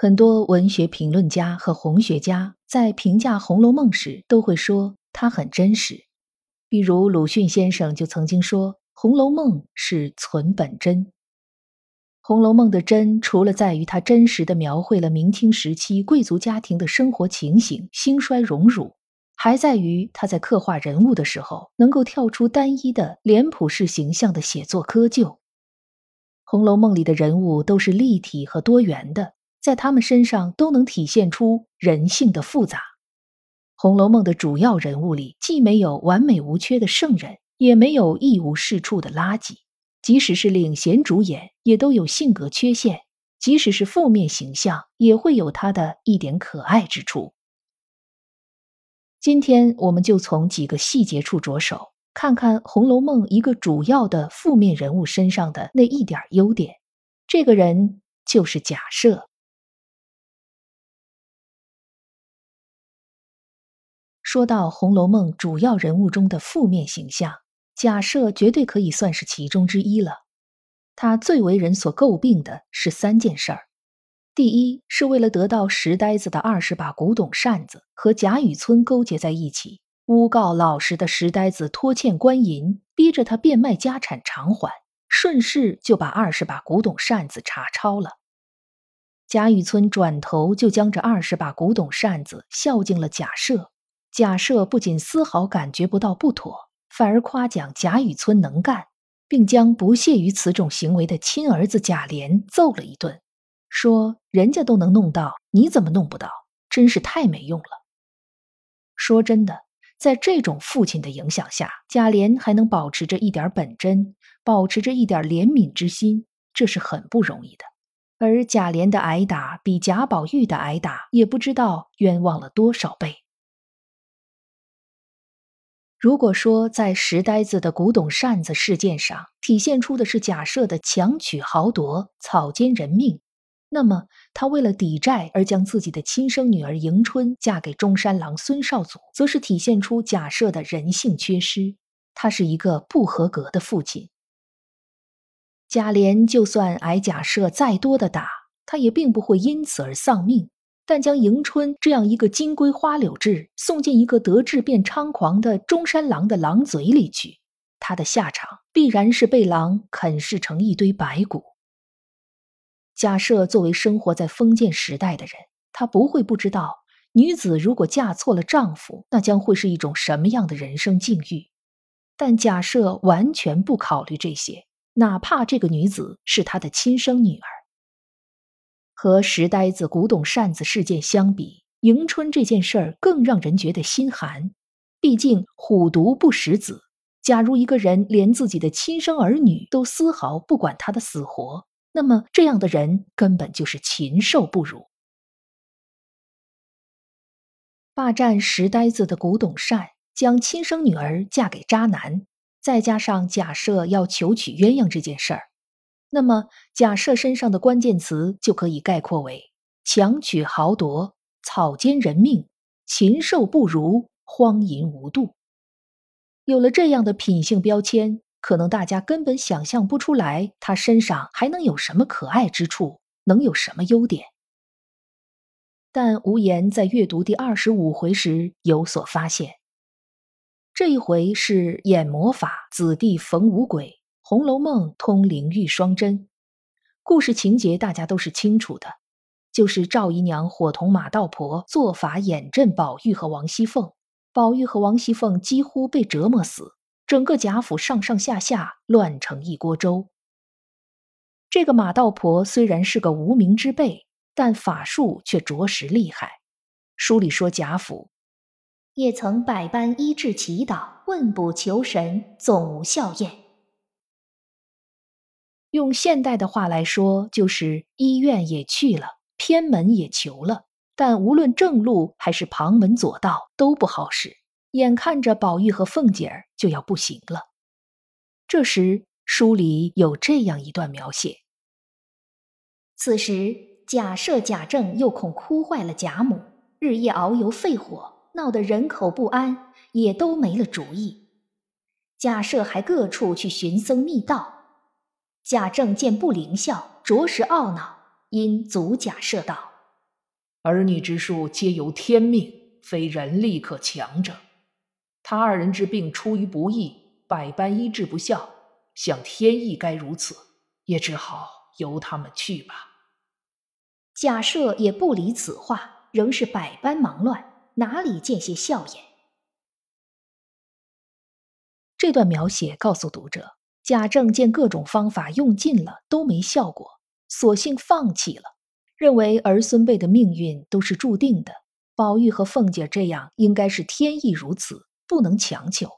很多文学评论家和红学家在评价《红楼梦》时，都会说它很真实。比如鲁迅先生就曾经说，《红楼梦》是存本真。《红楼梦》的真，除了在于它真实的描绘了明清时期贵族家庭的生活情形、兴衰荣辱，还在于他在刻画人物的时候，能够跳出单一的脸谱式形象的写作窠臼。《红楼梦》里的人物都是立体和多元的。在他们身上都能体现出人性的复杂。《红楼梦》的主要人物里，既没有完美无缺的圣人，也没有一无是处的垃圾。即使是领衔主演，也都有性格缺陷；即使是负面形象，也会有他的一点可爱之处。今天，我们就从几个细节处着手，看看《红楼梦》一个主要的负面人物身上的那一点优点。这个人就是贾赦。说到《红楼梦》主要人物中的负面形象，贾赦绝对可以算是其中之一了。他最为人所诟病的是三件事儿：第一，是为了得到石呆子的二十把古董扇子，和贾雨村勾结在一起，诬告老实的石呆子拖欠官银，逼着他变卖家产偿还，顺势就把二十把古董扇子查抄了。贾雨村转头就将这二十把古董扇子孝敬了贾赦。贾赦不仅丝毫感觉不到不妥，反而夸奖贾雨村能干，并将不屑于此种行为的亲儿子贾琏揍了一顿，说：“人家都能弄到，你怎么弄不到？真是太没用了。”说真的，在这种父亲的影响下，贾琏还能保持着一点本真，保持着一点怜悯之心，这是很不容易的。而贾琏的挨打比贾宝玉的挨打也不知道冤枉了多少倍。如果说在石呆子的古董扇子事件上体现出的是假设的强取豪夺、草菅人命，那么他为了抵债而将自己的亲生女儿迎春嫁给中山狼孙绍祖，则是体现出假设的人性缺失。他是一个不合格的父亲。贾琏就算挨假设再多的打，他也并不会因此而丧命。但将迎春这样一个金龟花柳志送进一个得志便猖狂的中山狼的狼嘴里去，他的下场必然是被狼啃噬成一堆白骨。假设作为生活在封建时代的人，他不会不知道，女子如果嫁错了丈夫，那将会是一种什么样的人生境遇。但假设完全不考虑这些，哪怕这个女子是他的亲生女儿。和石呆子古董扇子事件相比，迎春这件事儿更让人觉得心寒。毕竟虎毒不食子，假如一个人连自己的亲生儿女都丝毫不管他的死活，那么这样的人根本就是禽兽不如。霸占石呆子的古董扇，将亲生女儿嫁给渣男，再加上假设要求娶鸳鸯这件事儿。那么，假设身上的关键词就可以概括为：强取豪夺、草菅人命、禽兽不如、荒淫无度。有了这样的品性标签，可能大家根本想象不出来他身上还能有什么可爱之处，能有什么优点。但无言在阅读第二十五回时有所发现，这一回是演魔法子弟逢五鬼。《红楼梦》通灵玉双针，故事情节大家都是清楚的，就是赵姨娘伙同马道婆做法掩镇宝玉和王熙凤，宝玉和王熙凤几乎被折磨死，整个贾府上上下下乱成一锅粥。这个马道婆虽然是个无名之辈，但法术却着实厉害。书里说贾府也曾百般医治祈祷，问卜求神，总无效验。用现代的话来说，就是医院也去了，偏门也求了，但无论正路还是旁门左道都不好使，眼看着宝玉和凤姐儿就要不行了。这时书里有这样一段描写：此时贾赦、贾政又恐哭坏了贾母，日夜熬油肺火，闹得人口不安，也都没了主意。贾赦还各处去寻僧觅道。贾政见不灵效，着实懊恼，因阻贾赦道：“儿女之术皆由天命，非人力可强者。他二人之病出于不义，百般医治不效，想天意该如此，也只好由他们去吧。”贾赦也不理此话，仍是百般忙乱，哪里见些笑颜？这段描写告诉读者。贾政见各种方法用尽了都没效果，索性放弃了，认为儿孙辈的命运都是注定的，宝玉和凤姐这样应该是天意如此，不能强求。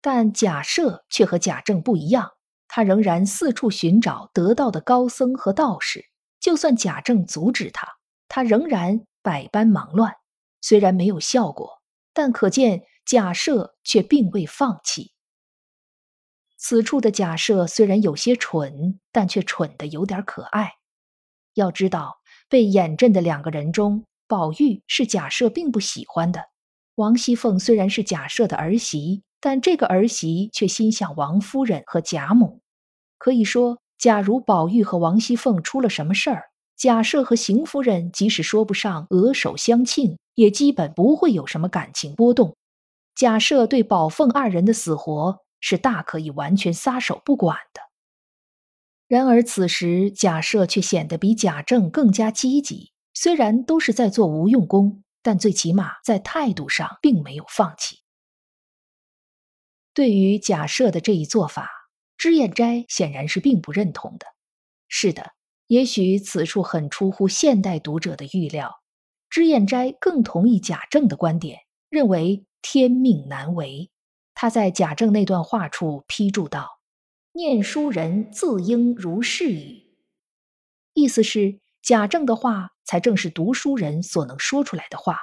但贾赦却和贾政不一样，他仍然四处寻找得道的高僧和道士，就算贾政阻止他，他仍然百般忙乱。虽然没有效果，但可见贾赦却并未放弃。此处的假设虽然有些蠢，但却蠢得有点可爱。要知道，被眼阵的两个人中，宝玉是假设并不喜欢的。王熙凤虽然是假设的儿媳，但这个儿媳却心向王夫人和贾母。可以说，假如宝玉和王熙凤出了什么事儿，假设和邢夫人即使说不上额手相庆，也基本不会有什么感情波动。假设对宝凤二人的死活。是大可以完全撒手不管的。然而此时贾赦却显得比贾政更加积极。虽然都是在做无用功，但最起码在态度上并没有放弃。对于贾赦的这一做法，脂砚斋显然是并不认同的。是的，也许此处很出乎现代读者的预料。脂砚斋更同意贾政的观点，认为天命难违。他在贾政那段话处批注道：“念书人自应如是语。”意思是贾政的话才正是读书人所能说出来的话。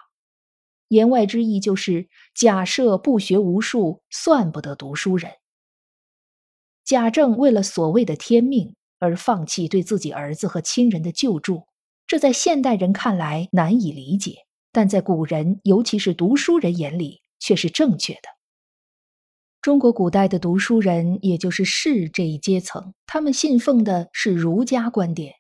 言外之意就是，假设不学无术，算不得读书人。贾政为了所谓的天命而放弃对自己儿子和亲人的救助，这在现代人看来难以理解，但在古人，尤其是读书人眼里，却是正确的。中国古代的读书人，也就是士这一阶层，他们信奉的是儒家观点，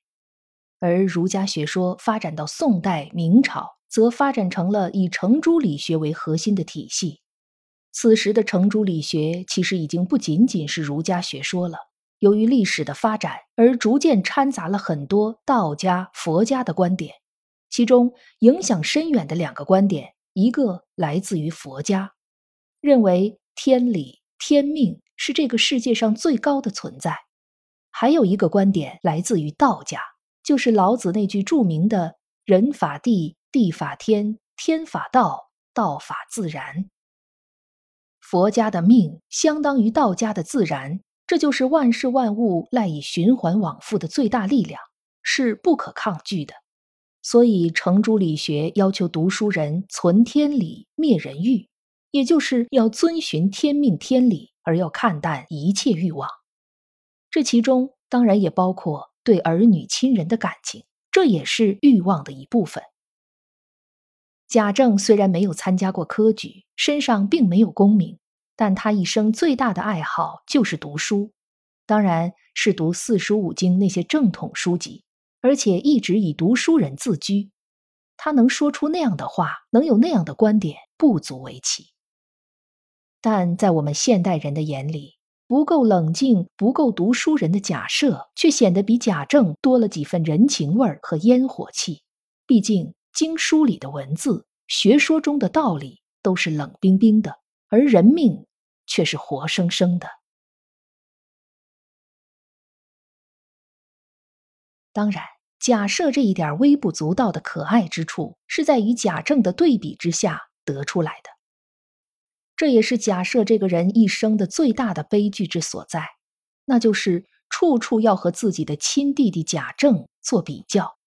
而儒家学说发展到宋代、明朝，则发展成了以程朱理学为核心的体系。此时的程朱理学其实已经不仅仅是儒家学说了，由于历史的发展而逐渐掺杂了很多道家、佛家的观点，其中影响深远的两个观点，一个来自于佛家，认为。天理、天命是这个世界上最高的存在。还有一个观点来自于道家，就是老子那句著名的“人法地，地法天，天法道，道法自然”。佛家的命相当于道家的自然，这就是万事万物赖以循环往复的最大力量，是不可抗拒的。所以程朱理学要求读书人存天理，灭人欲。也就是要遵循天命天理，而要看淡一切欲望。这其中当然也包括对儿女亲人的感情，这也是欲望的一部分。贾政虽然没有参加过科举，身上并没有功名，但他一生最大的爱好就是读书，当然是读四书五经那些正统书籍，而且一直以读书人自居。他能说出那样的话，能有那样的观点，不足为奇。但在我们现代人的眼里，不够冷静、不够读书人的假设，却显得比贾政多了几分人情味儿和烟火气。毕竟经书里的文字、学说中的道理都是冷冰冰的，而人命却是活生生的。当然，假设这一点微不足道的可爱之处，是在与贾政的对比之下得出来的。这也是假设这个人一生的最大的悲剧之所在，那就是处处要和自己的亲弟弟贾政做比较。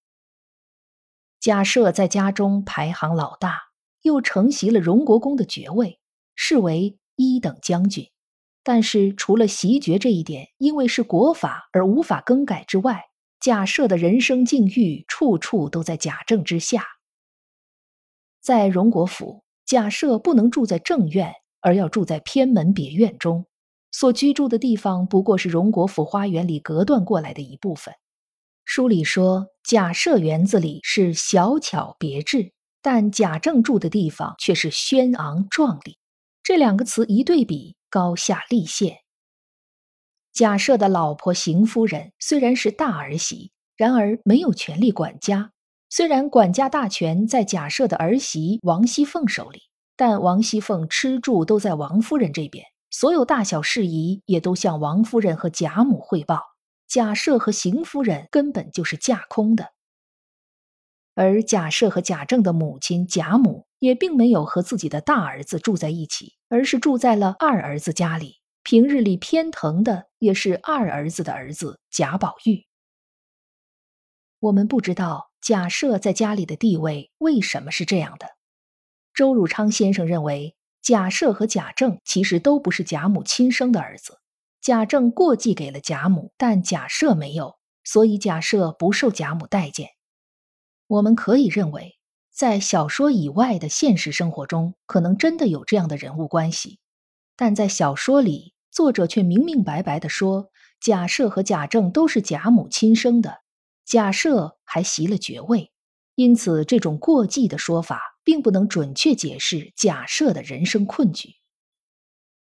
贾赦在家中排行老大，又承袭了荣国公的爵位，视为一等将军。但是除了袭爵这一点，因为是国法而无法更改之外，贾赦的人生境遇处处都在贾政之下。在荣国府，贾赦不能住在正院，而要住在偏门别院中，所居住的地方不过是荣国府花园里隔断过来的一部分。书里说，假设园子里是小巧别致，但贾政住的地方却是轩昂壮丽。这两个词一对比。高下立现。贾赦的老婆邢夫人虽然是大儿媳，然而没有权力管家。虽然管家大权在贾赦的儿媳王熙凤手里，但王熙凤吃住都在王夫人这边，所有大小事宜也都向王夫人和贾母汇报。贾赦和邢夫人根本就是架空的。而贾赦和贾政的母亲贾母也并没有和自己的大儿子住在一起。而是住在了二儿子家里，平日里偏疼的也是二儿子的儿子贾宝玉。我们不知道贾赦在家里的地位为什么是这样的。周汝昌先生认为，贾赦和贾政其实都不是贾母亲生的儿子，贾政过继给了贾母，但贾赦没有，所以贾赦不受贾母待见。我们可以认为。在小说以外的现实生活中，可能真的有这样的人物关系，但在小说里，作者却明明白白的说，贾赦和贾政都是贾母亲生的，贾赦还袭了爵位，因此这种过继的说法并不能准确解释贾赦的人生困局。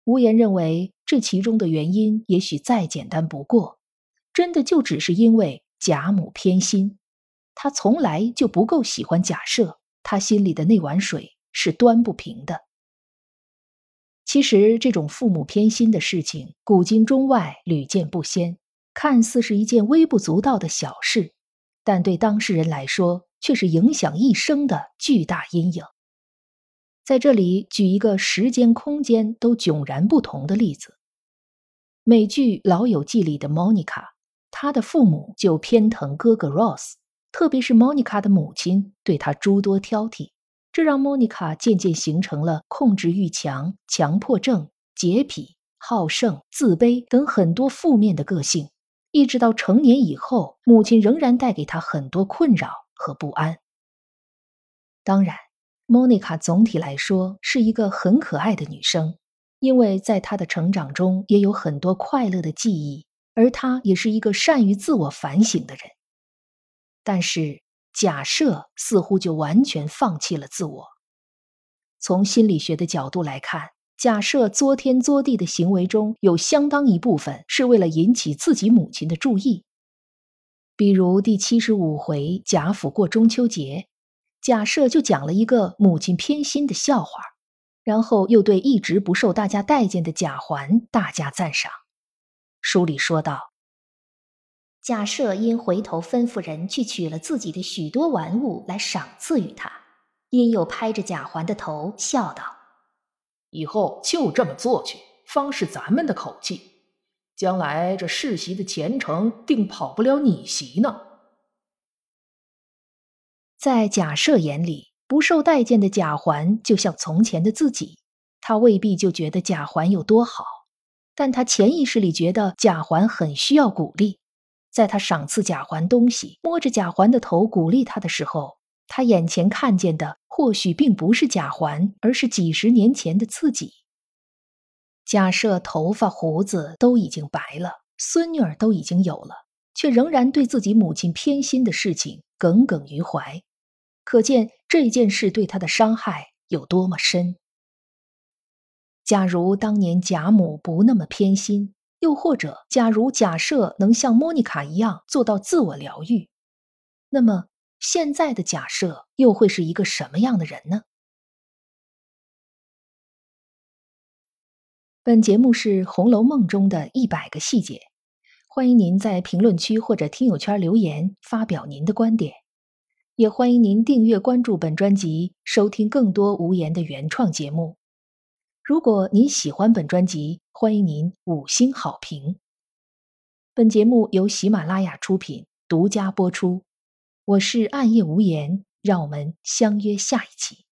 无言认为，这其中的原因也许再简单不过，真的就只是因为贾母偏心。他从来就不够喜欢贾赦，他心里的那碗水是端不平的。其实，这种父母偏心的事情，古今中外屡见不鲜，看似是一件微不足道的小事，但对当事人来说，却是影响一生的巨大阴影。在这里举一个时间、空间都迥然不同的例子：美剧《老友记》里的 Monica，她的父母就偏疼哥哥 Ross。特别是莫妮卡的母亲对她诸多挑剔，这让莫妮卡渐渐形成了控制欲强、强迫症、洁癖、好胜、自卑等很多负面的个性。一直到成年以后，母亲仍然带给他很多困扰和不安。当然，莫妮卡总体来说是一个很可爱的女生，因为在她的成长中也有很多快乐的记忆，而她也是一个善于自我反省的人。但是假设似乎就完全放弃了自我。从心理学的角度来看，假设作天作地的行为中有相当一部分是为了引起自己母亲的注意。比如第七十五回贾府过中秋节，假设就讲了一个母亲偏心的笑话，然后又对一直不受大家待见的贾环大加赞赏。书里说道。贾设因回头吩咐人去取了自己的许多玩物来赏赐于他，因又拍着贾环的头笑道：“以后就这么做去，方是咱们的口气。将来这世袭的前程，定跑不了你袭呢。”在贾赦眼里，不受待见的贾环就像从前的自己，他未必就觉得贾环有多好，但他潜意识里觉得贾环很需要鼓励。在他赏赐贾环东西，摸着贾环的头鼓励他的时候，他眼前看见的或许并不是贾环，而是几十年前的自己。假设头发胡子都已经白了，孙女儿都已经有了，却仍然对自己母亲偏心的事情耿耿于怀，可见这件事对他的伤害有多么深。假如当年贾母不那么偏心。又或者，假如假设能像莫妮卡一样做到自我疗愈，那么现在的假设又会是一个什么样的人呢？本节目是《红楼梦》中的一百个细节，欢迎您在评论区或者听友圈留言发表您的观点，也欢迎您订阅关注本专辑，收听更多无言的原创节目。如果您喜欢本专辑，欢迎您五星好评。本节目由喜马拉雅出品，独家播出。我是暗夜无言。让我们相约下一期。